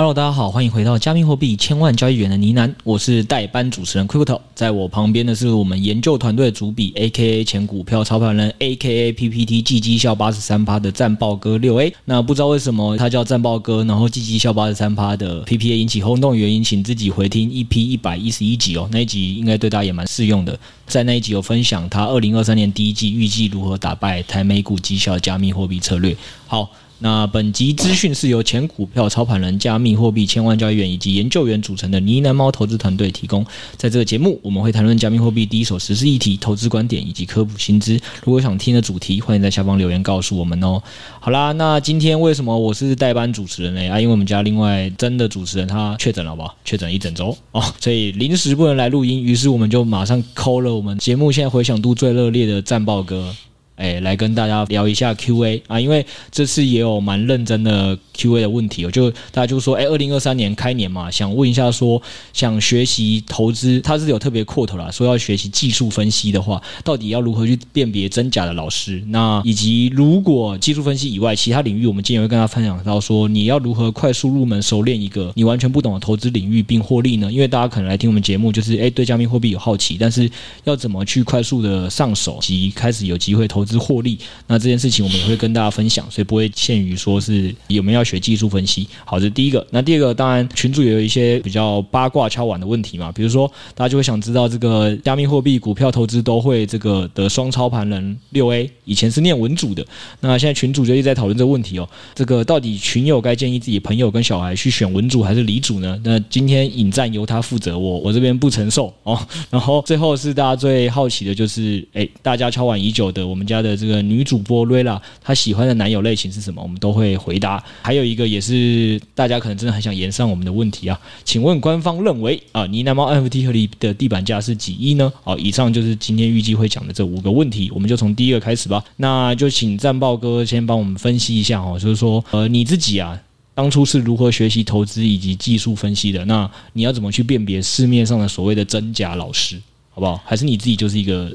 Hello，大家好，欢迎回到加密货币千万交易员的呢喃，我是代班主持人 Crypto，在我旁边的是我们研究团队的主笔，A.K.A 前股票操盘人，A.K.A PPT 季绩效八十三趴的战报哥六 A。那不知道为什么他叫战报哥，然后季绩效八十三趴的 P.P.A 引起轰动原因，请自己回听 EP 一百一十一集哦，那一集应该对大家也蛮适用的。在那一集有分享他二零二三年第一季预计如何打败台美股绩效加密货币策略。好。那本集资讯是由前股票操盘人、加密货币千万交易员以及研究员组成的呢喃猫投资团队提供。在这个节目，我们会谈论加密货币第一手时事议题、投资观点以及科普新知。如果想听的主题，欢迎在下方留言告诉我们哦。好啦，那今天为什么我是代班主持人呢？啊，因为我们家另外真的主持人他确诊了，好不？确诊一整周哦，所以临时不能来录音，于是我们就马上抠了我们节目现在回响度最热烈的战报哥。哎，来跟大家聊一下 Q&A 啊，因为这次也有蛮认真的 Q&A 的问题哦，就大家就说，哎，二零二三年开年嘛，想问一下说，想学习投资，他是有特别 quote 啦，说要学习技术分析的话，到底要如何去辨别真假的老师？那以及如果技术分析以外，其他领域，我们今天会跟大家分享到说，你要如何快速入门熟练一个你完全不懂的投资领域并获利呢？因为大家可能来听我们节目，就是哎，对加密货币有好奇，但是要怎么去快速的上手及开始有机会投资？之获利，那这件事情我们也会跟大家分享，所以不会限于说是有没有要学技术分析。好，这是第一个。那第二个，当然群主也有一些比较八卦敲碗的问题嘛，比如说大家就会想知道这个加密货币股票投资都会这个的双操盘人六 A 以前是念文组的，那现在群主就一直在讨论这个问题哦。这个到底群友该建议自己朋友跟小孩去选文组还是理组呢？那今天引战由他负责，我我这边不承受哦。然后最后是大家最好奇的就是，哎，大家敲碗已久的我们家。的这个女主播瑞拉，她喜欢的男友类型是什么？我们都会回答。还有一个也是大家可能真的很想延上我们的问题啊，请问官方认为啊，呢喃猫 NFT 合理的地板价是几亿呢？好，以上就是今天预计会讲的这五个问题，我们就从第一个开始吧。那就请战报哥先帮我们分析一下哦，就是说呃你自己啊，当初是如何学习投资以及技术分析的？那你要怎么去辨别市面上的所谓的真假老师，好不好？还是你自己就是一个？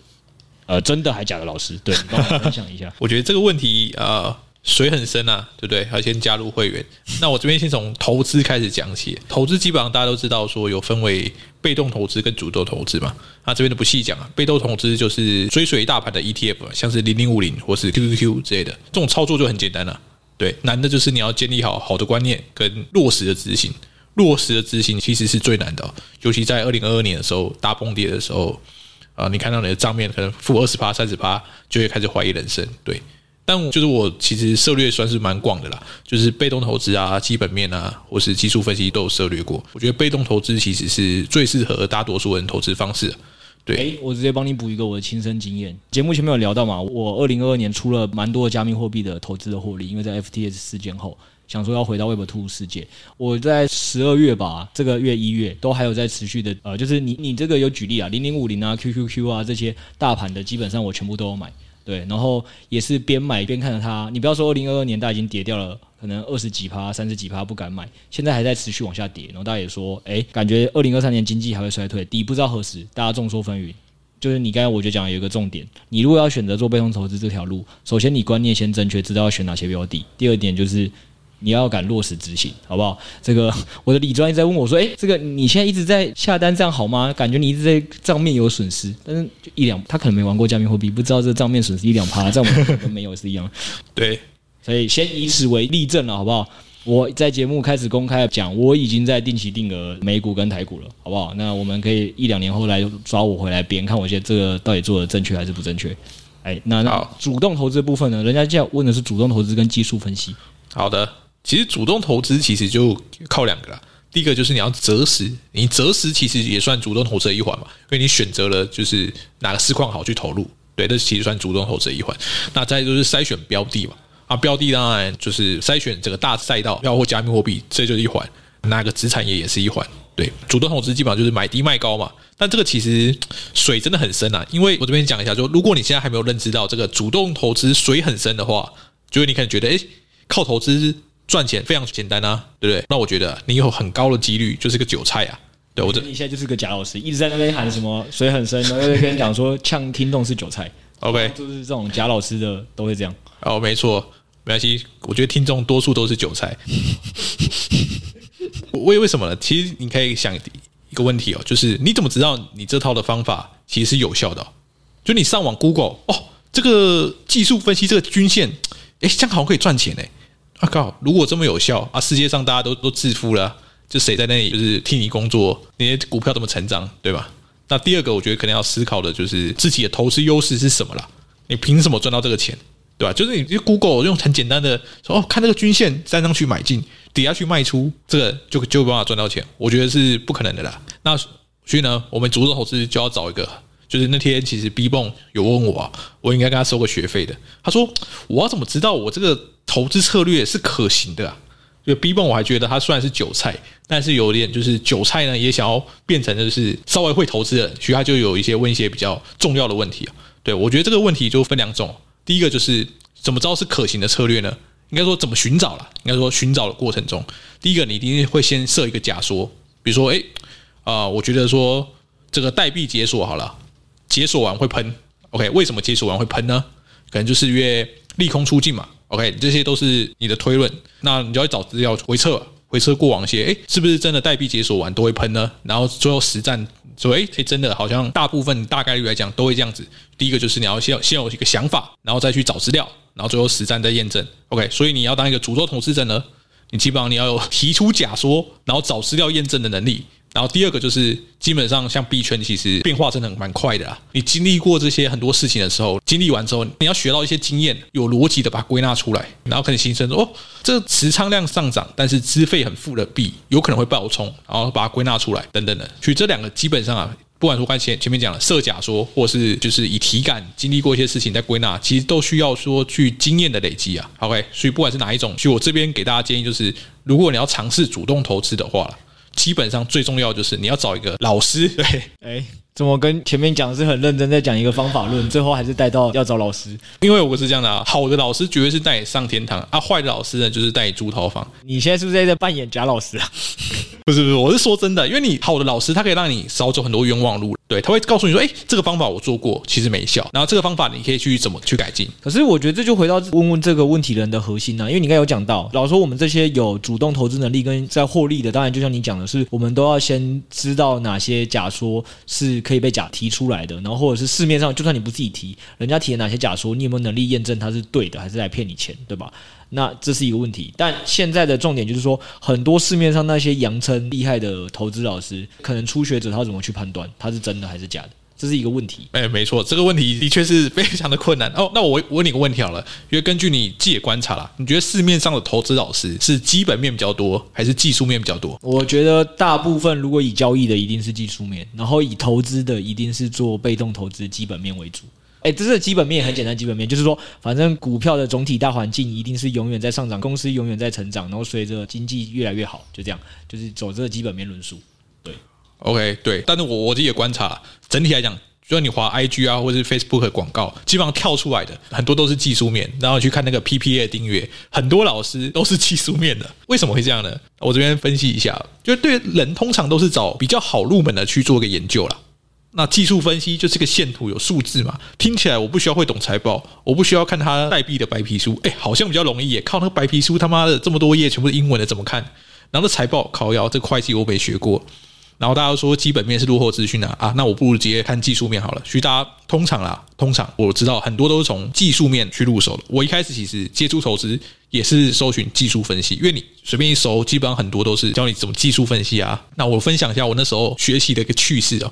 呃，真的还假的老师？对，你帮我分享一下。我觉得这个问题呃，水很深啊，对不对？要先加入会员。那我这边先从投资开始讲起。投资基本上大家都知道，说有分为被动投资跟主动投资嘛。那这边就不细讲了。被动投资就是追随大盘的 ETF，像是零零五零或是 QQQ 之类的，这种操作就很简单了。对，难的就是你要建立好好的观念跟落实的执行。落实的执行其实是最难的，尤其在二零二二年的时候大崩跌的时候。啊，你看到你的账面可能负二十趴、三十趴，就会开始怀疑人生。对，但就是我其实涉猎算是蛮广的啦，就是被动投资啊、基本面啊，或是技术分析都有涉猎过。我觉得被动投资其实是最适合大多数人投资方式。对，诶，我直接帮你补一个我的亲身经验。节目前面有聊到嘛，我二零二二年出了蛮多加密货币的投资的获利，因为在 FTS 事件后。想说要回到 Web2 世界，我在十二月吧，这个月一月都还有在持续的，呃，就是你你这个有举例啊，零零五零啊，QQQ 啊这些大盘的，基本上我全部都有买，对，然后也是边买边看着它。你不要说二零二二年，大家已经跌掉了，可能二十几趴、三十几趴不敢买，现在还在持续往下跌。然后大家也说，哎，感觉二零二三年经济还会衰退，底不知道何时，大家众说纷纭。就是你刚才我就讲有一个重点，你如果要选择做被动投资这条路，首先你观念先正确，知道要选哪些标的。第二点就是。你要敢落实执行，好不好？这个 我的李专一直在问我说：“诶，这个你现在一直在下单，这样好吗？感觉你一直在账面有损失，但是就一两，他可能没玩过加密货币，不知道这账面损失一两趴，在我们跟没有是一样。对，所以先以此为例证了，好不好？我在节目开始公开讲，我已经在定期定额美股跟台股了，好不好？那我们可以一两年后来抓我回来编，看我现在这个到底做的正确还是不正确？哎，那那主动投资部分呢？人家这样问的是主动投资跟技术分析。好的。其实主动投资其实就靠两个啦，第一个就是你要择时，你择时其实也算主动投资一环嘛，因为你选择了就是哪个市况好去投入，对，这其实算主动投资一环。那再就是筛选标的嘛，啊，标的当然就是筛选这个大赛道，包括加密货币，这就是一环，哪个子产业也是一环。对，主动投资基本上就是买低卖高嘛，但这个其实水真的很深啊，因为我这边讲一下，就如果你现在还没有认知到这个主动投资水很深的话，就是你可能觉得，诶，靠投资。赚钱非常简单啊，对不对？那我觉得你有很高的几率就是个韭菜啊。对，我这你现在就是个假老师，一直在那边喊什么水很深，然后又跟你讲说呛听众是韭菜。OK，就是这种假老师的都会这样。哦，没错，没关系，我觉得听众多数都是韭菜。为为什么呢？其实你可以想一个问题哦，就是你怎么知道你这套的方法其实是有效的？就你上网 Google 哦，这个技术分析这个均线，哎，这样好像可以赚钱哎！啊靠，如果这么有效啊，世界上大家都都致富了，就谁在那里就是替你工作？那些股票怎么成长，对吧？那第二个，我觉得可能要思考的就是自己的投资优势是什么啦？你凭什么赚到这个钱？对吧？就是你就 Google 用很简单的说哦，看这个均线站上去买进，底下去卖出，这个就就有办法赚到钱。我觉得是不可能的啦。那所以呢，我们主动投资就要找一个，就是那天其实 B 泵有问我，我应该跟他收个学费的。他说我要怎么知道我这个投资策略是可行的啊？就 B 泵我还觉得他虽然是韭菜，但是有点就是韭菜呢也想要变成就是稍微会投资的人，所以他就有一些问一些比较重要的问题啊。对我觉得这个问题就分两种。第一个就是怎么知道是可行的策略呢？应该说怎么寻找了？应该说寻找的过程中，第一个你一定会先设一个假说，比如说，哎，啊，我觉得说这个代币解锁好了，解锁完会喷，OK？为什么解锁完会喷呢？可能就是因为利空出尽嘛，OK？这些都是你的推论，那你就要找资料回测，回测过往一些，哎，是不是真的代币解锁完都会喷呢？然后最后实战。所以，哎，真的好像大部分大概率来讲都会这样子。第一个就是你要先先有一个想法，然后再去找资料，然后最后实战再验证。OK，所以你要当一个主动投资者呢，你基本上你要有提出假说，然后找资料验证的能力。然后第二个就是，基本上像币圈其实变化真的蛮快的啊。你经历过这些很多事情的时候，经历完之后，你要学到一些经验，有逻辑的把它归纳出来，然后可能形成说，哦，这持仓量上涨，但是资费很负的币有可能会爆冲，然后把它归纳出来，等等的。所以这两个基本上啊，不管说刚才前前面讲的设假说，或是就是以体感经历过一些事情再归纳，其实都需要说去经验的累积啊。OK，所以不管是哪一种，所以我这边给大家建议就是，如果你要尝试主动投资的话。基本上最重要就是你要找一个老师，对，哎，怎么跟前面讲的是很认真在讲一个方法论，最后还是带到要找老师？因为我是这样的啊，好的老师绝对是带你上天堂啊，坏的老师呢就是带你租套房。你现在是不是在扮演假老师啊？不是不是，我是说真的，因为你好的老师他可以让你少走很多冤枉路。对，他会告诉你说，哎，这个方法我做过，其实没效。然后这个方法你可以去怎么去改进。可是我觉得这就回到问问这个问题人的核心呢、因为你刚才有讲到，老实说我们这些有主动投资能力跟在获利的，当然就像你讲的是，我们都要先知道哪些假说是可以被假提出来的，然后或者是市面上就算你不自己提，人家提的哪些假说，你有没有能力验证它是对的，还是来骗你钱，对吧？那这是一个问题，但现在的重点就是说，很多市面上那些扬称厉害的投资老师，可能初学者他怎么去判断他是真的还是假的？这是一个问题。哎，没错，这个问题的确是非常的困难。哦，那我我问你个问题好了，因为根据你自己的观察啦，你觉得市面上的投资老师是基本面比较多，还是技术面比较多？我觉得大部分如果以交易的，一定是技术面，然后以投资的，一定是做被动投资，基本面为主。哎，这是基本面，很简单。基本面就是说，反正股票的总体大环境一定是永远在上涨，公司永远在成长，然后随着经济越来越好，就这样，就是走这个基本面论述。对，OK，对。但是我我自己的观察，整体来讲，就算你滑 IG 啊，或者是 Facebook 的广告，基本上跳出来的很多都是技术面，然后去看那个 PPA 订阅，很多老师都是技术面的。为什么会这样呢？我这边分析一下，就是对人通常都是找比较好入门的去做个研究啦。那技术分析就是个线图，有数字嘛？听起来我不需要会懂财报，我不需要看它代币的白皮书，哎，好像比较容易耶。靠那个白皮书，他妈的这么多页全部是英文的，怎么看？然后那财报靠腰，这会计我没学过。然后大家都说基本面是落后资讯啊，啊，那我不如直接看技术面好了。所以大家通常啦，通常我知道很多都是从技术面去入手的。我一开始其实接触投资也是搜寻技术分析，因为你随便一搜，基本上很多都是教你怎么技术分析啊。那我分享一下我那时候学习的一个趣事哦。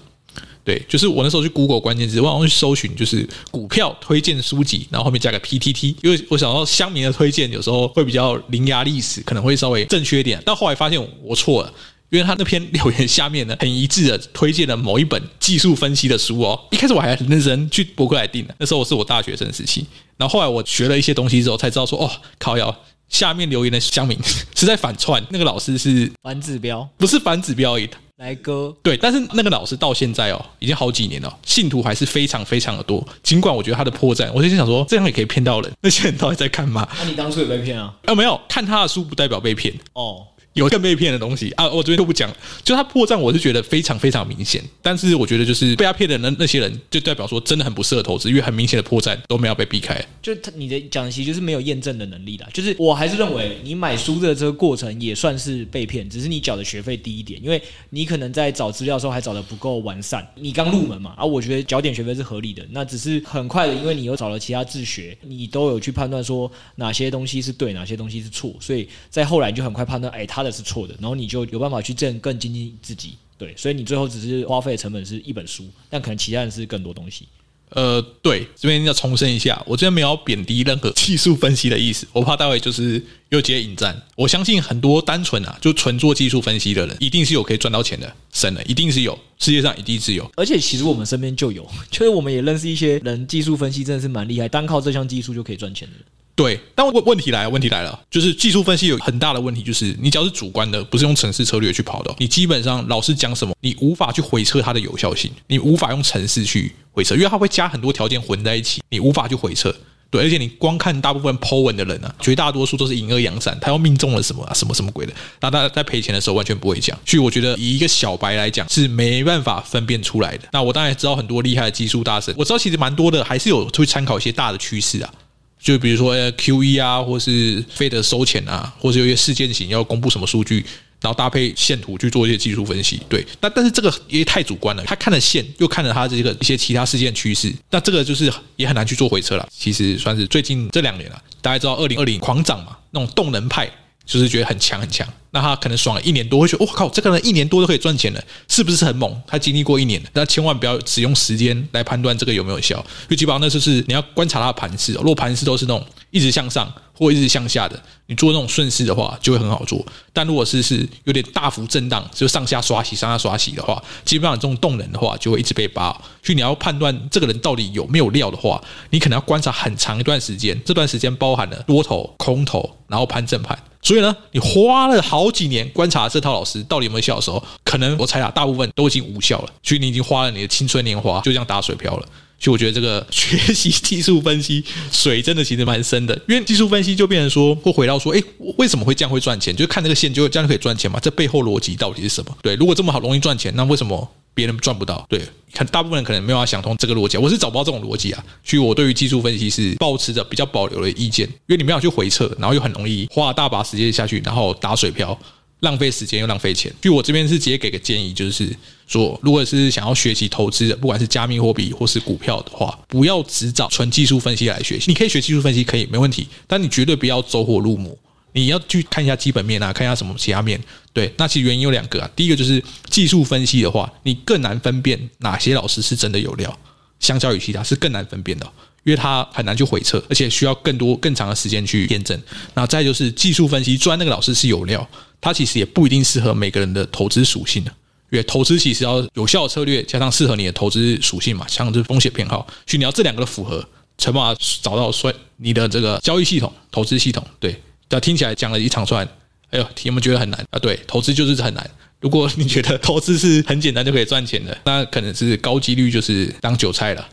对，就是我那时候去 Google 关键字，我好像去搜寻就是股票推荐书籍，然后后面加个 PTT，因为我想到乡民的推荐有时候会比较伶牙俐齿，可能会稍微正确一点。但后来发现我错了，因为他那篇留言下面呢，很一致的推荐了某一本技术分析的书哦。一开始我还很认真去博客来订的，那时候我是我大学生时期，然后后来我学了一些东西之后才知道说，哦，靠腰。下面留言的乡民 是在反串，那个老师是反指标，不是反指标而已。来哥，对，但是那个老师到现在哦，已经好几年了，信徒还是非常非常的多。尽管我觉得他的破绽，我就想说这样也可以骗到人。那些人到底在干嘛？那、啊、你当初有被骗啊？啊，没有，看他的书不代表被骗哦。有更被骗的东西啊！我这边就不讲，就他破绽，我是觉得非常非常明显。但是我觉得就是被他骗的那那些人，就代表说真的很不适合投资，因为很明显的破绽都没有被避开。就他你的讲的其实就是没有验证的能力啦。就是我还是认为你买书的这个过程也算是被骗，只是你缴的学费低一点，因为你可能在找资料的时候还找的不够完善。你刚入门嘛，啊，我觉得缴点学费是合理的。那只是很快的，因为你又找了其他自学，你都有去判断说哪些东西是对，哪些东西是错，所以在后来你就很快判断，哎，他的是错的，然后你。就有办法去挣更经济自己，对，所以你最后只是花费的成本是一本书，但可能其他人是更多东西。呃，对，这边要重申一下，我这边没有贬低任何技术分析的意思，我怕待会就是又接引战。我相信很多单纯啊，就纯做技术分析的人，一定是有可以赚到钱的，神的一定是有，世界上一定是有。而且其实我们身边就有，就是我们也认识一些人，技术分析真的是蛮厉害，单靠这项技术就可以赚钱的。对，但问问题来了，问题来了，就是技术分析有很大的问题，就是你只要是主观的，不是用城市策略去跑的，你基本上老师讲什么，你无法去回测它的有效性，你无法用城市去回测，因为它会加很多条件混在一起，你无法去回测。对，而且你光看大部分 Po 文的人啊，绝大多数都是隐恶扬善，他要命中了什么啊，什么什么鬼的，那他在赔钱的时候完全不会讲，所以我觉得以一个小白来讲是没办法分辨出来的。那我当然知道很多厉害的技术大神，我知道其实蛮多的还是有会参考一些大的趋势啊。就比如说 QE 啊，或是费的收钱啊，或是有些事件型要公布什么数据，然后搭配线图去做一些技术分析。对，那但是这个也太主观了，他看了线，又看了他这个一些其他事件趋势，那这个就是也很难去做回撤了。其实算是最近这两年了，大家知道二零二零狂涨嘛，那种动能派。就是觉得很强很强，那他可能爽了一年多，会觉得我靠，这个人一年多都可以赚钱了，是不是很猛？他经历过一年，那千万不要只用时间来判断这个有没有效，因为基本上那就是你要观察他的盘势。如果盘势都是那种一直向上或一直向下的，你做那种顺势的话就会很好做。但如果是是有点大幅震荡，就上下刷洗、上下刷洗的话，基本上这种动能的话就会一直被扒。所以你要判断这个人到底有没有料的话，你可能要观察很长一段时间，这段时间包含了多头、空头，然后盘整盘。所以呢，你花了好好几年观察这套老师到底有没有效的时候，可能我猜啊，大部分都已经无效了。所以你已经花了你的青春年华，就这样打水漂了。就我觉得这个学习技术分析水真的其实蛮深的，因为技术分析就变成说，会回到说，诶，为什么会这样会赚钱？就看这个线，就这样可以赚钱嘛？这背后逻辑到底是什么？对，如果这么好容易赚钱，那为什么？别人赚不到，对，看大部分人可能没有办法想通这个逻辑，我是找不到这种逻辑啊，所以我对于技术分析是保持着比较保留的意见，因为你没有去回测，然后又很容易花大把时间下去，然后打水漂，浪费时间又浪费钱。所以我这边是直接给个建议，就是说，如果是想要学习投资的，不管是加密货币或是股票的话，不要只找纯技术分析来学习，你可以学技术分析，可以没问题，但你绝对不要走火入魔。你要去看一下基本面啊，看一下什么其他面。对，那其实原因有两个啊。第一个就是技术分析的话，你更难分辨哪些老师是真的有料，相较于其他是更难分辨的，因为他很难去回测，而且需要更多更长的时间去验证。那再就是技术分析，虽然那个老师是有料，他其实也不一定适合每个人的投资属性的。因为投资其实要有效策略，加上适合你的投资属性嘛，像是风险偏好，所以你要这两个的符合，才把找到说你的这个交易系统、投资系统，对。听起来讲了一长串，哎呦，题目觉得很难啊？对，投资就是很难。如果你觉得 投资是很简单就可以赚钱的，那可能是高几率就是当韭菜了。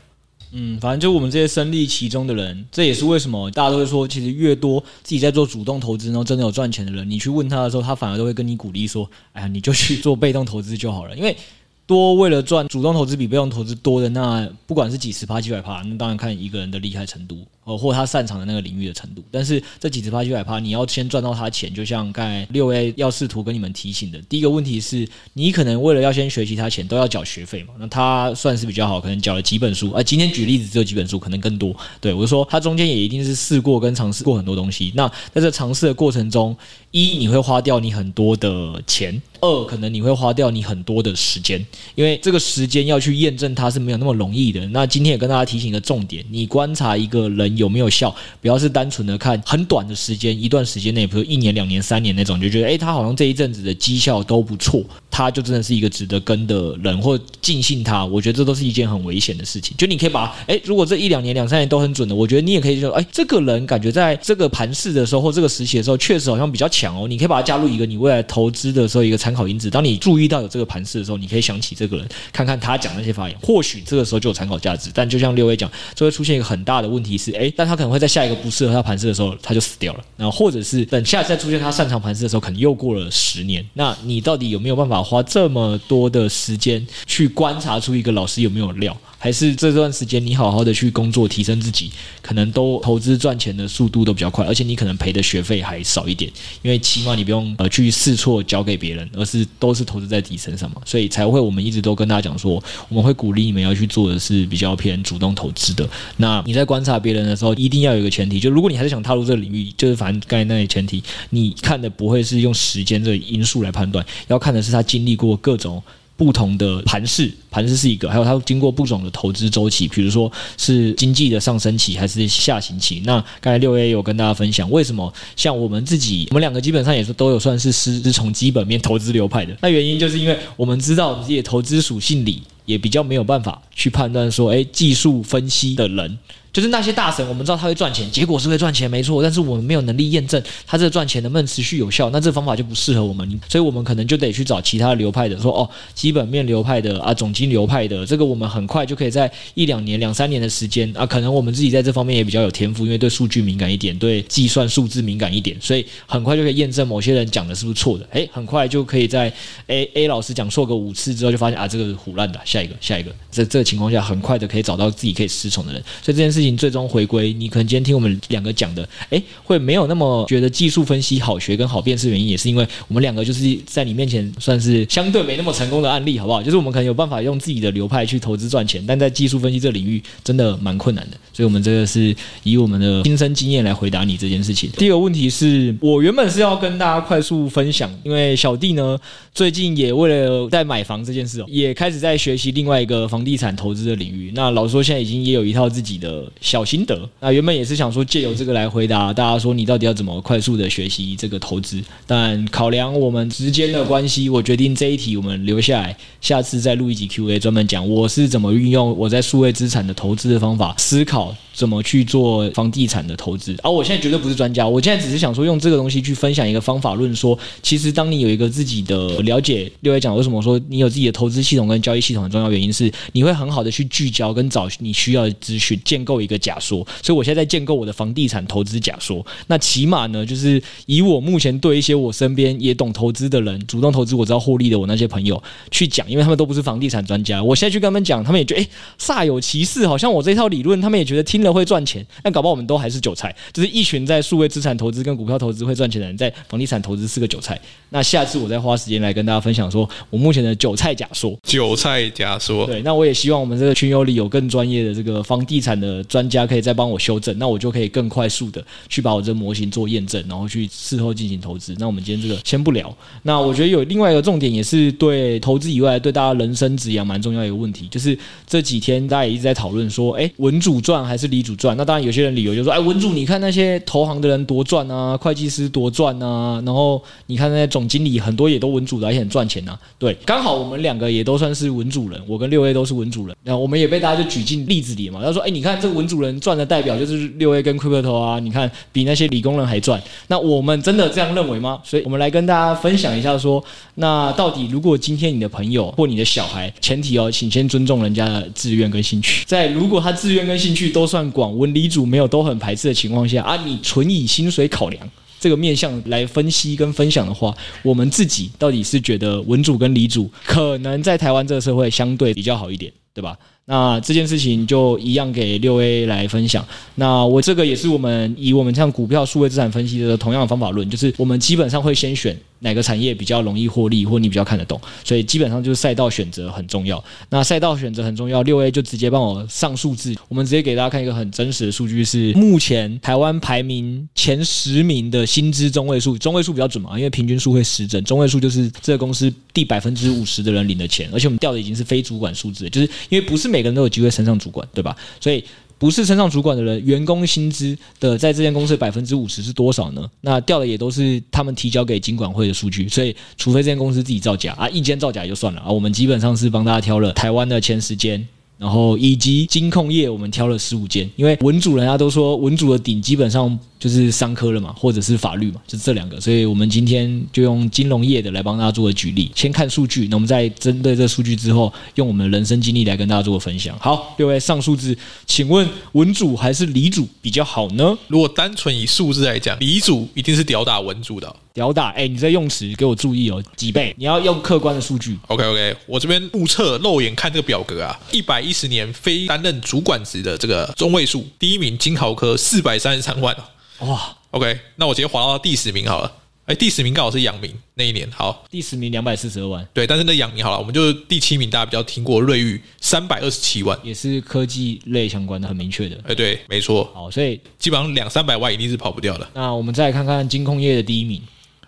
嗯，反正就我们这些身历其中的人，这也是为什么大家都会说，其实越多自己在做主动投资，然后真的有赚钱的人，你去问他的时候，他反而都会跟你鼓励说：“哎呀，你就去做被动投资就好了。”因为多为了赚，主动投资比被动投资多的，那不管是几十趴、几百趴，那当然看一个人的厉害程度。哦，或他擅长的那个领域的程度，但是这几十趴、几百趴，你要先赚到他钱，就像刚才六 A 要试图跟你们提醒的，第一个问题是，你可能为了要先学习他钱，都要缴学费嘛？那他算是比较好，可能缴了几本书，啊，今天举例子只有几本书，可能更多。对，我就说，他中间也一定是试过跟尝试过很多东西。那在这尝试的过程中，一你会花掉你很多的钱，二可能你会花掉你很多的时间，因为这个时间要去验证它是没有那么容易的。那今天也跟大家提醒一个重点，你观察一个人。有没有效？不要是单纯的看很短的时间，一段时间内，比如一年、两年、三年那种，就觉得诶，他好像这一阵子的绩效都不错。他就真的是一个值得跟的人，或尽信他，我觉得这都是一件很危险的事情。就你可以把，哎，如果这一两年、两三年都很准的，我觉得你也可以说，哎，这个人感觉在这个盘市的时候或这个时期的时候，确实好像比较强哦。你可以把它加入一个你未来投资的时候一个参参考因子。当你注意到有这个盘势的时候，你可以想起这个人，看看他讲那些发言，或许这个时候就有参考价值。但就像六 A 讲，就会出现一个很大的问题是，哎，但他可能会在下一个不适合他盘势的时候，他就死掉了。然后或者是等下次再出现他擅长盘势的时候，可能又过了十年。那你到底有没有办法花这么多的时间去观察出一个老师有没有料？还是这段时间你好好的去工作提升自己，可能都投资赚钱的速度都比较快，而且你可能赔的学费还少一点，因为起码你不用呃去试错交给别人，而是都是投资在自己身上嘛，所以才会我们一直都跟大家讲说，我们会鼓励你们要去做的是比较偏主动投资的。那你在观察别人的时候，一定要有一个前提，就如果你还是想踏入这个领域，就是反正刚才那些前提，你看的不会是用时间这个因素来判断，要看的是他经历过各种。不同的盘势，盘势是一个，还有它经过不同的投资周期，比如说是经济的上升期还是下行期。那刚才六 A 有跟大家分享，为什么像我们自己，我们两个基本上也是都有算是师是从基本面投资流派的。那原因就是因为我们知道自己的投资属性里也比较没有办法去判断说，哎，技术分析的人。就是那些大神，我们知道他会赚钱，结果是会赚钱，没错。但是我们没有能力验证他这个赚钱能不能持续有效，那这个方法就不适合我们，所以我们可能就得去找其他流派的，说哦，基本面流派的啊，总经流派的，这个我们很快就可以在一两年、两三年的时间啊，可能我们自己在这方面也比较有天赋，因为对数据敏感一点，对计算数字敏感一点，所以很快就可以验证某些人讲的是不是错的。诶，很快就可以在 A A 老师讲错个五次之后，就发现啊，这个是胡乱的，下一个，下一个，在这个情况下，很快的可以找到自己可以失宠的人，所以这件事。情最终回归，你可能今天听我们两个讲的，诶，会没有那么觉得技术分析好学跟好辨识，原因也是因为我们两个就是在你面前算是相对没那么成功的案例，好不好？就是我们可能有办法用自己的流派去投资赚钱，但在技术分析这领域真的蛮困难的，所以我们这个是以我们的亲身经验来回答你这件事情。第二个问题是我原本是要跟大家快速分享，因为小弟呢最近也为了在买房这件事哦，也开始在学习另外一个房地产投资的领域。那老实说，现在已经也有一套自己的。小心得，那原本也是想说借由这个来回答大家说，你到底要怎么快速的学习这个投资？但考量我们之间的关系，我决定这一题我们留下来，下次再录一集 Q&A，专门讲我是怎么运用我在数位资产的投资的方法思考。怎么去做房地产的投资？而、啊、我现在绝对不是专家，我现在只是想说用这个东西去分享一个方法论，说其实当你有一个自己的了解，六位讲为什么说你有自己的投资系统跟交易系统很重要，原因是你会很好的去聚焦跟找你需要的资讯，建构一个假说。所以我现在在建构我的房地产投资假说。那起码呢，就是以我目前对一些我身边也懂投资的人，主动投资我知道获利的我那些朋友去讲，因为他们都不是房地产专家，我现在去跟他们讲，他们也觉得诶煞有其事，好像我这套理论，他们也觉得听了。会赚钱，但搞不好我们都还是韭菜，就是一群在数位资产投资跟股票投资会赚钱的人，在房地产投资是个韭菜。那下次我再花时间来跟大家分享，说我目前的韭菜假说。韭菜假说，对。那我也希望我们这个群友里有更专业的这个房地产的专家，可以再帮我修正，那我就可以更快速的去把我这模型做验证，然后去事后进行投资。那我们今天这个先不聊。那我觉得有另外一个重点，也是对投资以外，对大家人生职业蛮重要的一个问题，就是这几天大家也一直在讨论说，哎，文主赚还是理主赚？那当然，有些人理由就说，哎，文主，你看那些投行的人多赚啊，会计师多赚啊，然后你看那些总经理很多也都文主的，而且很赚钱呐、啊。对，刚好我们两个也都算是文主人，我跟六 A 都是文主人，然后我们也被大家就举进例子里嘛。他说，哎，你看这个文主人赚的代表就是六 A 跟 Crypto 啊，你看比那些理工人还赚。那我们真的这样认为吗？所以我们来跟大家分享一下说，那到底如果今天你的朋友或你的小孩，前提哦，请先尊重人家的志愿跟兴趣，在如果他志愿跟兴趣都算广，文理组没有都很排斥的情况下啊，你纯以薪水考量这个面向来分析跟分享的话，我们自己到底是觉得文主跟理主可能在台湾这个社会相对比较好一点，对吧？那这件事情就一样给六 A 来分享。那我这个也是我们以我们像股票数位资产分析的同样的方法论，就是我们基本上会先选哪个产业比较容易获利，或你比较看得懂，所以基本上就是赛道选择很重要。那赛道选择很重要，六 A 就直接帮我上数字，我们直接给大家看一个很真实的数据，是目前台湾排名前十名的薪资中位数，中位数比较准嘛，因为平均数会失真，中位数就是这个公司第百分之五十的人领的钱，而且我们调的已经是非主管数字，就是因为不是每。个人都有机会升上主管，对吧？所以不是升上主管的人，员工薪资的在这间公司百分之五十是多少呢？那掉的也都是他们提交给金管会的数据，所以除非这间公司自己造假啊，一间造假也就算了啊，我们基本上是帮大家挑了台湾的前十间。然后以及金控业，我们挑了十五间，因为文组人家都说文组的顶基本上就是商科了嘛，或者是法律嘛，就是这两个，所以我们今天就用金融业的来帮大家做个举例。先看数据，那我们再针对这数据之后，用我们的人生经历来跟大家做个分享。好，六位上数字，请问文组还是理组比较好呢？如果单纯以数字来讲，理组一定是吊打文组的。屌打，哎，你在用词给我注意哦，几倍？你要用客观的数据。OK OK，我这边目测肉眼看这个表格啊，一百一十年非担任主管职的这个中位数，第一名金豪科四百三十三万哇，OK，那我直接滑到第十名好了。哎，第十名刚好是阳明那一年。好，第十名两百四十二万。对，但是那阳明好了，我们就第七名，大家比较听过瑞昱三百二十七万，也是科技类相关的，很明确的。哎，对，没错。好，所以基本上两三百万一定是跑不掉的。那我们再来看看金控业的第一名。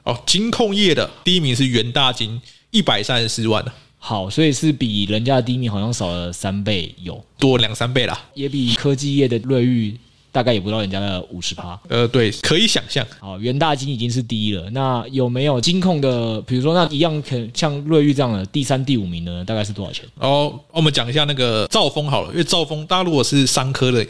哦，金控业的第一名是元大金，一百三十四万。好，所以是比人家的第一名好像少了三倍有，多两三倍啦。也比科技业的瑞昱大概也不到人家的五十趴。呃，对，可以想象。好，元大金已经是第一了。那有没有金控的？比如说，那一样可像瑞昱这样的第三、第五名呢？大概是多少钱？哦，我们讲一下那个兆丰好了，因为兆丰大家如果是商科的。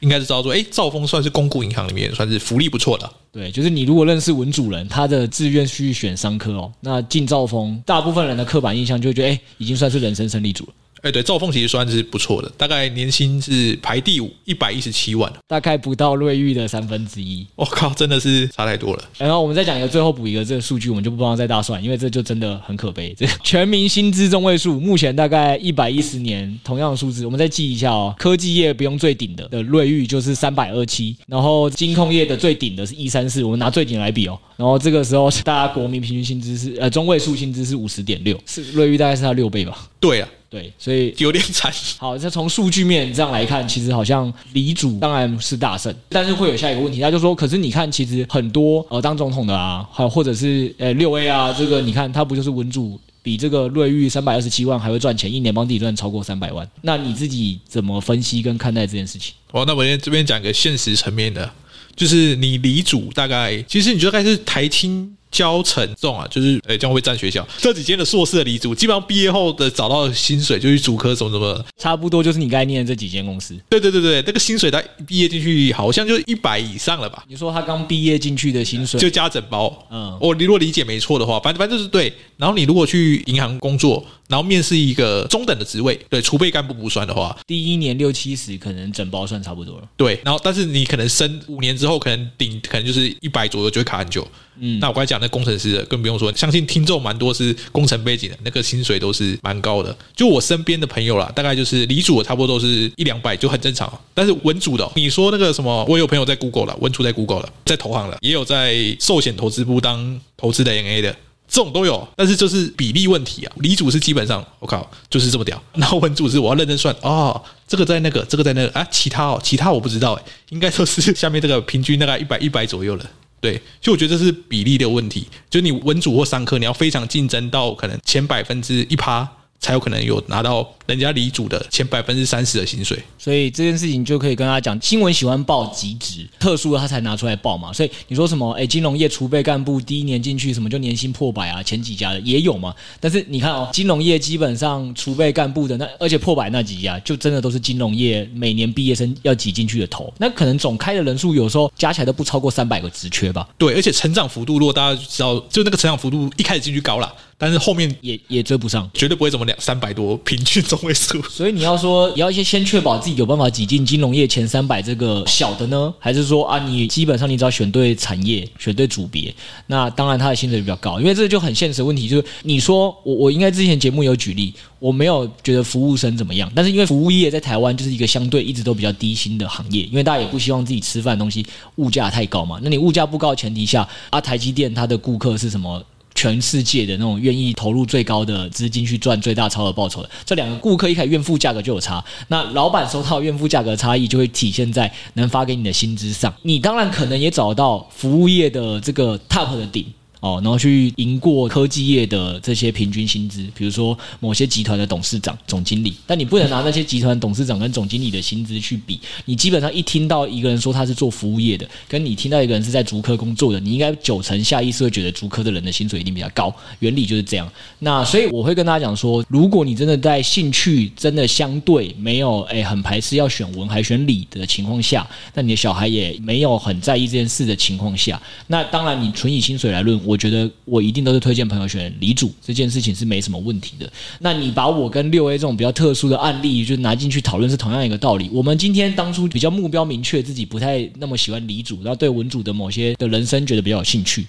应该是知道说，哎，兆丰算是公股银行里面算是福利不错的。对，就是你如果认识文主人，他的志愿去选商科哦，那进兆丰，大部分人的刻板印象就会觉得，哎，已经算是人生胜利组了。哎，对，兆丰其实算是不错的，大概年薪是排第五，一百一十七万，大概不到瑞玉的三分之一。我靠，真的是差太多了。然后我们再讲一个，最后补一个这个数据，我们就不帮他再大算，因为这就真的很可悲。这全民薪资中位数目前大概一百一十年，同样的数字，我们再记一下哦。科技业不用最顶的的瑞玉就是三百二七，然后金控业的最顶的是一三四，我们拿最顶来比哦。然后这个时候大家国民平均薪资是呃中位数薪资是五十点六，是瑞玉大概是它六倍吧？对啊。对，所以有点惨。好，那从数据面这样来看，其实好像李主当然是大胜，但是会有下一个问题，他就说，可是你看，其实很多呃当总统的啊，还有或者是呃六 A 啊，这个你看他不就是文主比这个瑞玉三百二十七万还会赚钱，一年帮自己赚超过三百万？那你自己怎么分析跟看待这件事情？哦，那我先这边讲个现实层面的，就是你理组大概，其实你就大概是台清。交成这种啊，就是诶，这样会占学校这几间的硕士的离组，基本上毕业后的找到的薪水就是主科什么什么，差不多就是你该念的这几间公司。对对对对，那个薪水他毕业进去好像就一百以上了吧？你说他刚毕业进去的薪水就加整包，嗯，我你如果理解没错的话，反正反正就是对。然后你如果去银行工作，然后面试一个中等的职位，对，储备干部不算的话，第一年六七十可能整包算差不多了。对，然后但是你可能升五年之后，可能顶可能就是一百左右就会卡很久。嗯，那我刚才讲那工程师的更不用说，相信听众蛮多是工程背景的，那个薪水都是蛮高的。就我身边的朋友啦，大概就是理组的差不多都是一两百就很正常。但是文组的，你说那个什么，我有朋友在 Google 了，文组在 Google 了，在投行了，也有在寿险投资部当投资的 NA 的，这种都有。但是就是比例问题啊，理组是基本上我靠就是这么屌，然后文组是我要认真算哦，这个在那个，这个在那个啊，其他哦，其他我不知道诶，应该说是下面这个平均大概一百一百左右了。对，就我觉得这是比例的问题，就你文组或商科，你要非常竞争到可能前百分之一趴。才有可能有拿到人家离组的前百分之三十的薪水，所以这件事情就可以跟他讲，新闻喜欢报极值，特殊的他才拿出来报嘛。所以你说什么？哎，金融业储备干部第一年进去什么就年薪破百啊？前几家的也有嘛。但是你看哦，金融业基本上储备干部的那而且破百那几家，就真的都是金融业每年毕业生要挤进去的头。那可能总开的人数有时候加起来都不超过三百个职缺吧？对，而且成长幅度，如果大家知道，就那个成长幅度一开始进去高了。但是后面也也追不上，绝对不会怎么两三百多平均中位数。所以你要说，你要先先确保自己有办法挤进金融业前三百这个小的呢，还是说啊，你基本上你只要选对产业、选对组别，那当然他的薪水比较高。因为这就很现实的问题，就是你说我我应该之前节目有举例，我没有觉得服务生怎么样，但是因为服务业在台湾就是一个相对一直都比较低薪的行业，因为大家也不希望自己吃饭的东西物价太高嘛。那你物价不高的前提下，啊，台积电它的顾客是什么？全世界的那种愿意投入最高的资金去赚最大超额报酬的这两个顾客，一开始愿付价格就有差。那老板收到怨妇价格差异，就会体现在能发给你的薪资上。你当然可能也找到服务业的这个 top 的顶哦，然后去赢过科技业的这些平均薪资，比如说某些集团的董事长、总经理，但你不能拿那些集团董事长跟总经理的薪资去比。你基本上一听到一个人说他是做服务业的，跟你听到一个人是在竹科工作的，你应该九成下意识会觉得竹科的人的薪水一定比较高。原理就是这样。那所以我会跟大家讲说，如果你真的在兴趣真的相对没有诶很排斥要选文还选理的情况下，那你的小孩也没有很在意这件事的情况下，那当然你纯以薪水来论。我觉得我一定都是推荐朋友选理组，这件事情是没什么问题的。那你把我跟六 A 这种比较特殊的案例就拿进去讨论，是同样一个道理。我们今天当初比较目标明确，自己不太那么喜欢理组，然后对文组的某些的人生觉得比较有兴趣。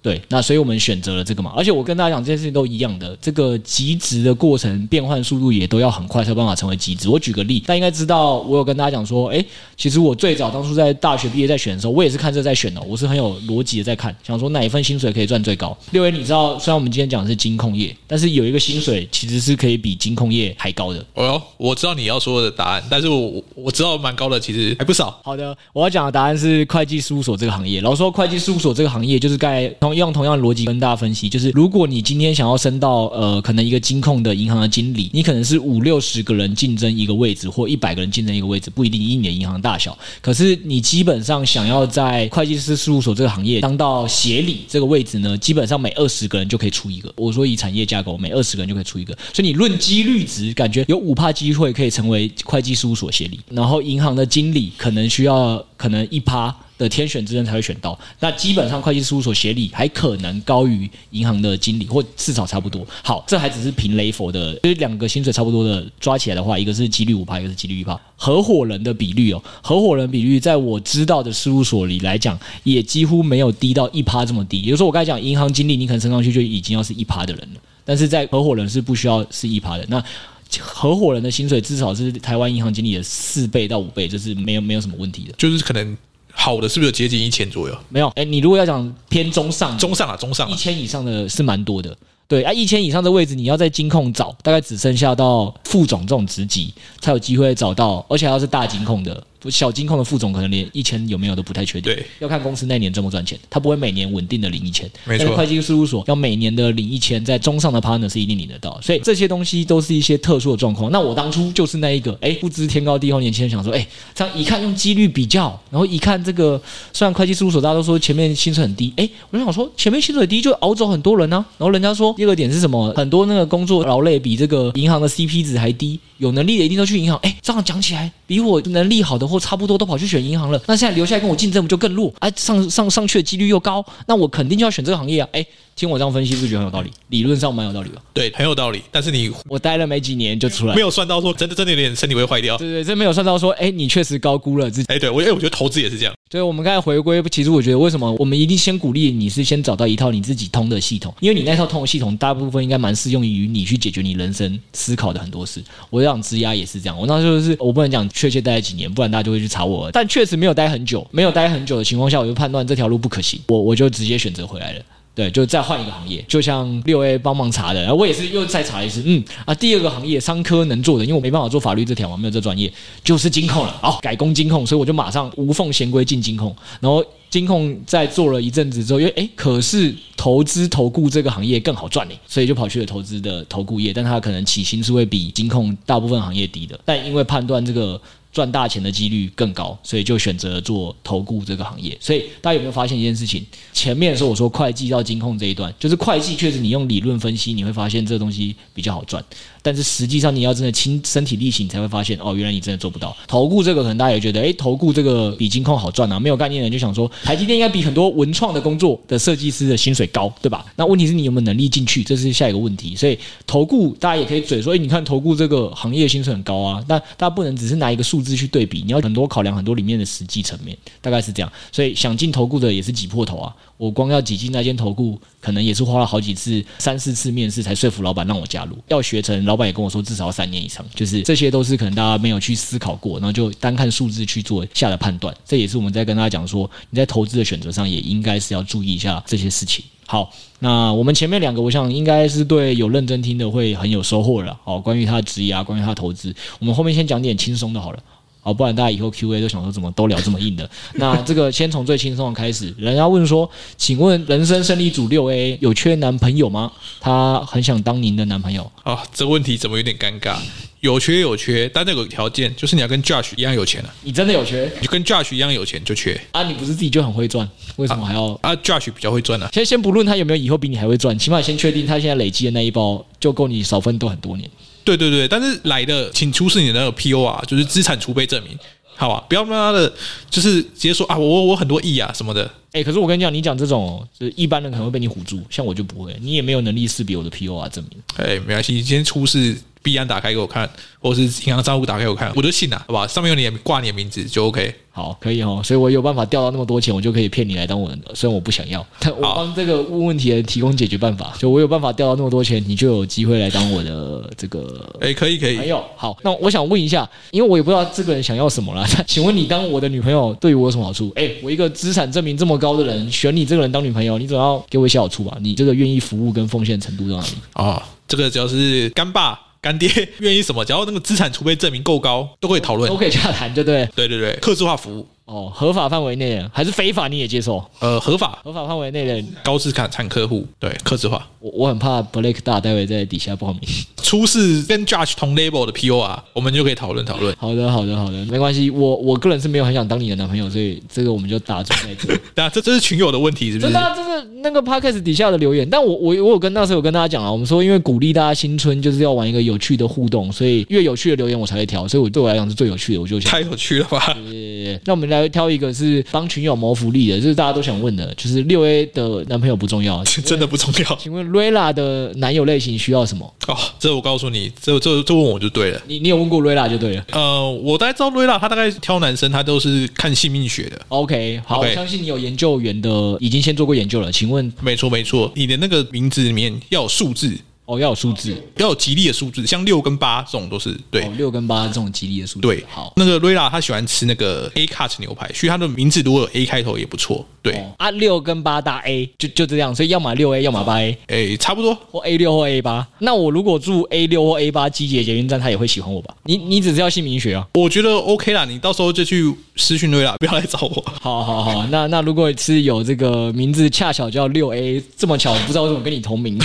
对，那所以我们选择了这个嘛，而且我跟大家讲，这件事情都一样的，这个极值的过程变换速度也都要很快才有办法成为极值。我举个例，大家应该知道，我有跟大家讲说，诶，其实我最早当初在大学毕业在选的时候，我也是看这在选的，我是很有逻辑的在看，想说哪一份薪水可以赚最高。六爷你知道，虽然我们今天讲的是金控业，但是有一个薪水其实是可以比金控业还高的。哦，我知道你要说的答案，但是我我知道蛮高的，其实还不少。好的，我要讲的答案是会计事务所这个行业。然后说会计事务所这个行业，就是该用同样逻辑。跟大家分析，就是如果你今天想要升到呃，可能一个金控的银行的经理，你可能是五六十个人竞争一个位置，或一百个人竞争一个位置，不一定以你的银行大小。可是你基本上想要在会计师事务所这个行业当到协理这个位置呢，基本上每二十个人就可以出一个。我说以产业架构，每二十个人就可以出一个，所以你论几率值，感觉有五趴机会可以成为会计事务所协理，然后银行的经理可能需要可能一趴。的天选之人才会选到，那基本上会计事务所协理还可能高于银行的经理，或至少差不多。好，这还只是平雷佛的，就是两个薪水差不多的抓起来的话，一个是几率五趴，一个是几率一趴。合伙人的比率哦，合伙人比率在我知道的事务所里来讲，也几乎没有低到一趴这么低。也就是说，我刚才讲银行经理，你可能升上去就已经要是一趴的人了，但是在合伙人是不需要是一趴的。那合伙人的薪水至少是台湾银行经理的四倍到五倍，这是没有没有什么问题的，就是可能。好的是不是有接近一千左右？没有，哎，你如果要讲偏中上，中上啊，中上，一千以上的是蛮多的。对啊，一千以上的位置，你要在金控找，大概只剩下到副总这种职级才有机会找到，而且还要是大金控的。小金控的副总可能连一千有没有都不太确定，对，要看公司那年赚不赚钱，他不会每年稳定的领一千，没错。会计事务所要每年的领一千，在中上的 partner 是一定领得到，所以这些东西都是一些特殊的状况。那我当初就是那一个，哎，不知天高地厚年轻人想说，哎，这样一看用几率比较，然后一看这个，虽然会计事务所大家都说前面薪水很低，哎，我就想说前面薪水低 就熬走很多人呢、啊，然后人家说第二个点是什么？很多那个工作劳累比这个银行的 CP 值还低，有能力的一定都去银行，哎，这样讲起来比我能力好的后差不多都跑去。选银行了，那现在留下来跟我竞争不就更弱？哎，上上上去的几率又高，那我肯定就要选这个行业啊！哎，听我这样分析，是不是觉得很有道理？理论上蛮有道理吧，对，很有道理。但是你我待了没几年就出来，没有算到说真的真的有点身体会坏掉。对对，真没有算到说，哎，你确实高估了自己。哎，对我，哎，我觉得投资也是这样。对我们刚才回归，其实我觉得为什么我们一定先鼓励你是先找到一套你自己通的系统，因为你那套通的系统大部分应该蛮适用于你去解决你人生思考的很多事。我想质押也是这样，我那时候是我不能讲确切待了几年，不然大家就会去查我。但确实没有待很久，没有待很久的情况下，我就判断这条路不可行，我我就直接选择回来了。对，就再换一个行业，就像六 A 帮忙查的，然后我也是又再查一次，嗯啊，第二个行业商科能做的，因为我没办法做法律这条嘛，没有这专业，就是金控了，好，改攻金控，所以我就马上无缝衔归进金控，然后金控在做了一阵子之后，因为哎，可是投资投顾这个行业更好赚呢，所以就跑去了投资的投顾业，但它可能起薪是会比金控大部分行业低的，但因为判断这个。赚大钱的几率更高，所以就选择做投顾这个行业。所以大家有没有发现一件事情？前面的时候我说会计到金控这一段，就是会计确实你用理论分析，你会发现这东西比较好赚。但是实际上你要真的亲身体力行，你才会发现哦，原来你真的做不到。投顾这个可能大家也觉得，诶，投顾这个比金控好赚啊。没有概念的人就想说，台积电应该比很多文创的工作的设计师的薪水高，对吧？那问题是你有没有能力进去，这是下一个问题。所以投顾大家也可以嘴说，诶，你看投顾这个行业薪水很高啊。但大家不能只是拿一个数字去对比，你要很多考量很多里面的实际层面，大概是这样。所以想进投顾的也是挤破头啊。我光要挤进那间投顾，可能也是花了好几次、三四次面试才说服老板让我加入。要学成，老板也跟我说至少要三年以上。就是这些都是可能大家没有去思考过，然后就单看数字去做下的判断。这也是我们在跟大家讲说，你在投资的选择上也应该是要注意一下这些事情。好，那我们前面两个，我想应该是对有认真听的会很有收获了。好，关于他的职业啊，关于他的投资，我们后面先讲点轻松的好了。好，不然大家以后 Q&A 都想说怎么都聊这么硬的。那这个先从最轻松的开始，人家问说，请问人生胜利组六 A 有缺男朋友吗？他很想当您的男朋友。啊、哦，这问题怎么有点尴尬？有缺有缺，但那个条件就是你要跟 Josh 一样有钱了、啊。你真的有缺？你就跟 Josh 一样有钱就缺啊？你不是自己就很会赚，为什么还要啊，啊？Josh 比较会赚呢、啊。先先不论他有没有以后比你还会赚，起码先确定他现在累积的那一包就够你少奋斗很多年。对对对，但是来的请出示你的那个 POR，就是资产储备证明，好吧？不要他妈的，就是直接说啊，我我很多亿啊什么的。哎、欸，可是我跟你讲，你讲这种，就是一般人可能会被你唬住，像我就不会，你也没有能力识别我的 POR 证明。哎、欸，没关系，你先出示。币安打开给我看，或者是银行账户打开给我看，我就信了，好吧？上面有你挂你的名字就 OK。好，可以哦。所以我有办法调到那么多钱，我就可以骗你来当我的。虽然我不想要，但我帮这个问问题的提供解决办法。就我有办法调到那么多钱，你就有机会来当我的这个。哎，可以可以。还有，好，那我想问一下，因为我也不知道这个人想要什么啦。请问你当我的女朋友对于我有什么好处？哎，我一个资产证明这么高的人，选你这个人当女朋友，你总要给我一些好处吧？你这个愿意服务跟奉献程度到哪里？哦，这个只要是干爸。干爹愿意什么？只要那个资产储备证明够高，都可以讨论，都可以洽谈，就对？对对对，客制化服务。哦，合法范围内的还是非法你也接受？呃，合法，合法范围内的高资产产客户，对，客制化。我我很怕 Blake 大待会在底下报名，出示跟 Judge 同 label 的 POR，我们就可以讨论讨论。好的，好的，好的，没关系。我我个人是没有很想当你的男朋友，所以这个我们就打住在这。对啊，这这是群友的问题，是不是？真的、啊，这是那个 Podcast 底下的留言。但我我我有跟那时候有跟大家讲啊，我们说因为鼓励大家新春就是要玩一个有趣的互动，所以越有趣的留言我才会挑。所以我对我来讲是最有趣的，我就想太有趣了吧？那我们来挑一个是。帮群友谋福利的，这是大家都想问的，就是六 A 的男朋友不重要，真的不重要。请问瑞拉的男友类型需要什么？哦，这我告诉你，这这这问我就对了。你你有问过瑞拉就对了。呃，我大概知道瑞拉，他大概挑男生，他都是看性命学的。OK，好，okay. 我相信你有研究员的，已经先做过研究了。请问，没错没错，你的那个名字里面要有数字。哦，要有数字，要有吉利的数字，像六跟八这种都是对。哦，六跟八这种吉利的数字。对，好。那个瑞拉他喜欢吃那个 A cut 牛排，所以他的名字如果有 A 开头也不错。对，哦、啊，六跟八搭 A 就就这样，所以要么六 A，要么八 A。哎、欸，差不多，或 A 六或 A 八。那我如果住 A 六或 A 八机捷捷运站，他也会喜欢我吧？你你只是要姓名学啊？我觉得 OK 啦，你到时候就去私讯瑞拉，不要来找我。好好好，那那如果是有这个名字恰巧叫六 A，这么巧，不知道为什么跟你同名，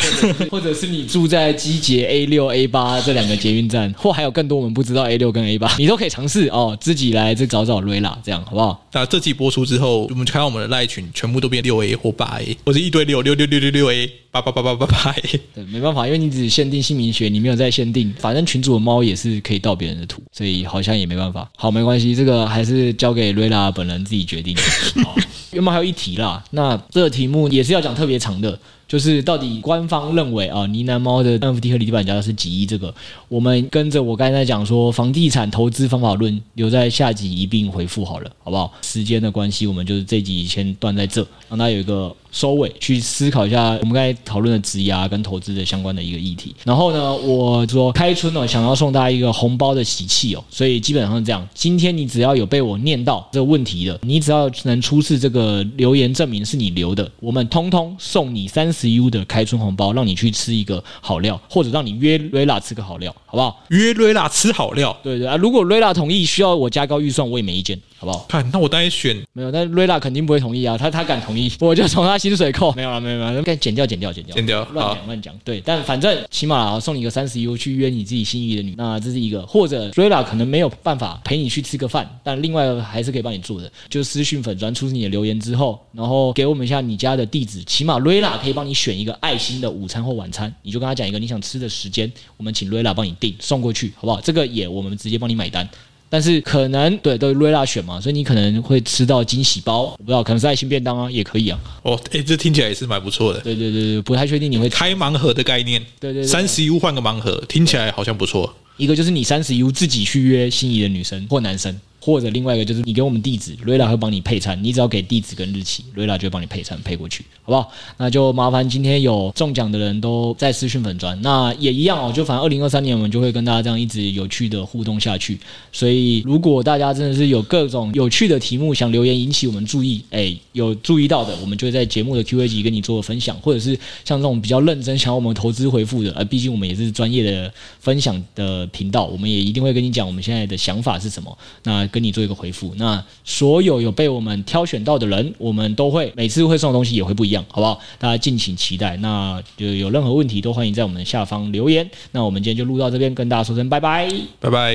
或者是你住在机捷。A 六 A 八这两个捷运站，或还有更多我们不知道 A 六跟 A 八，你都可以尝试哦，自己来这找找瑞拉，这样好不好？那这期播出之后，我们看到我们的赖群全部都变六 A 或八 A，或者一堆六六六六六六 A 八八八八八八 A。对，没办法，因为你只限定姓名学，你没有在限定，反正群主的猫也是可以盗别人的图，所以好像也没办法。好，没关系，这个还是交给瑞拉本人自己决定。好，原本还有一题啦，那这个题目也是要讲特别长的。就是到底官方认为啊，呢喃猫的 NFT 合理地板价是几亿？这个我们跟着我刚才讲说房地产投资方法论，留在下集一并回复好了，好不好？时间的关系，我们就是这集先断在这，让大家有一个。收尾，去思考一下我们刚才讨论的质押跟投资的相关的一个议题。然后呢，我说开春哦，想要送大家一个红包的喜气哦，所以基本上是这样。今天你只要有被我念到这个问题的，你只要能出示这个留言证明是你留的，我们通通送你三十 U 的开春红包，让你去吃一个好料，或者让你约瑞拉吃个好料，好不好？约瑞拉吃好料，对对啊，如果瑞拉同意，需要我加高预算，我也没意见。好不好？看，那我当然选没有，但瑞拉肯定不会同意啊。他他敢同意，我就从他薪水扣。没有了，没有了，该减掉，减掉，减掉，减掉。乱讲乱讲，对。但反正起码啊，送你一个三十 U 去约你自己心仪的女，那这是一个。或者瑞拉可能没有办法陪你去吃个饭，但另外还是可以帮你做的，就是私讯粉专出你的留言之后，然后给我们一下你家的地址，起码瑞拉可以帮你选一个爱心的午餐或晚餐，你就跟他讲一个你想吃的时间，我们请瑞拉帮你订送过去，好不好？这个也我们直接帮你买单。但是可能对都是瑞拉选嘛，所以你可能会吃到惊喜包，我不知道可能是爱心便当啊，也可以啊。哦，哎，这听起来也是蛮不错的。对对对对，不太确定你会开盲盒的概念。对对对，三十 U 换个盲盒，听起来好像不错。一个就是你三十 U 自己去约心仪的女生或男生。或者另外一个就是你给我们地址，瑞拉会帮你配餐，你只要给地址跟日期，瑞拉就会帮你配餐配过去，好不好？那就麻烦今天有中奖的人都在私讯粉专，那也一样哦，就反正二零二三年我们就会跟大家这样一直有趣的互动下去。所以如果大家真的是有各种有趣的题目想留言引起我们注意，哎，有注意到的，我们就会在节目的 Q&A 集跟你做分享，或者是像这种比较认真想要我们投资回复的，呃，毕竟我们也是专业的分享的频道，我们也一定会跟你讲我们现在的想法是什么，那跟你做一个回复。那所有有被我们挑选到的人，我们都会每次会送的东西也会不一样，好不好？大家敬请期待。那就有任何问题都欢迎在我们的下方留言。那我们今天就录到这边，跟大家说声拜拜，拜拜。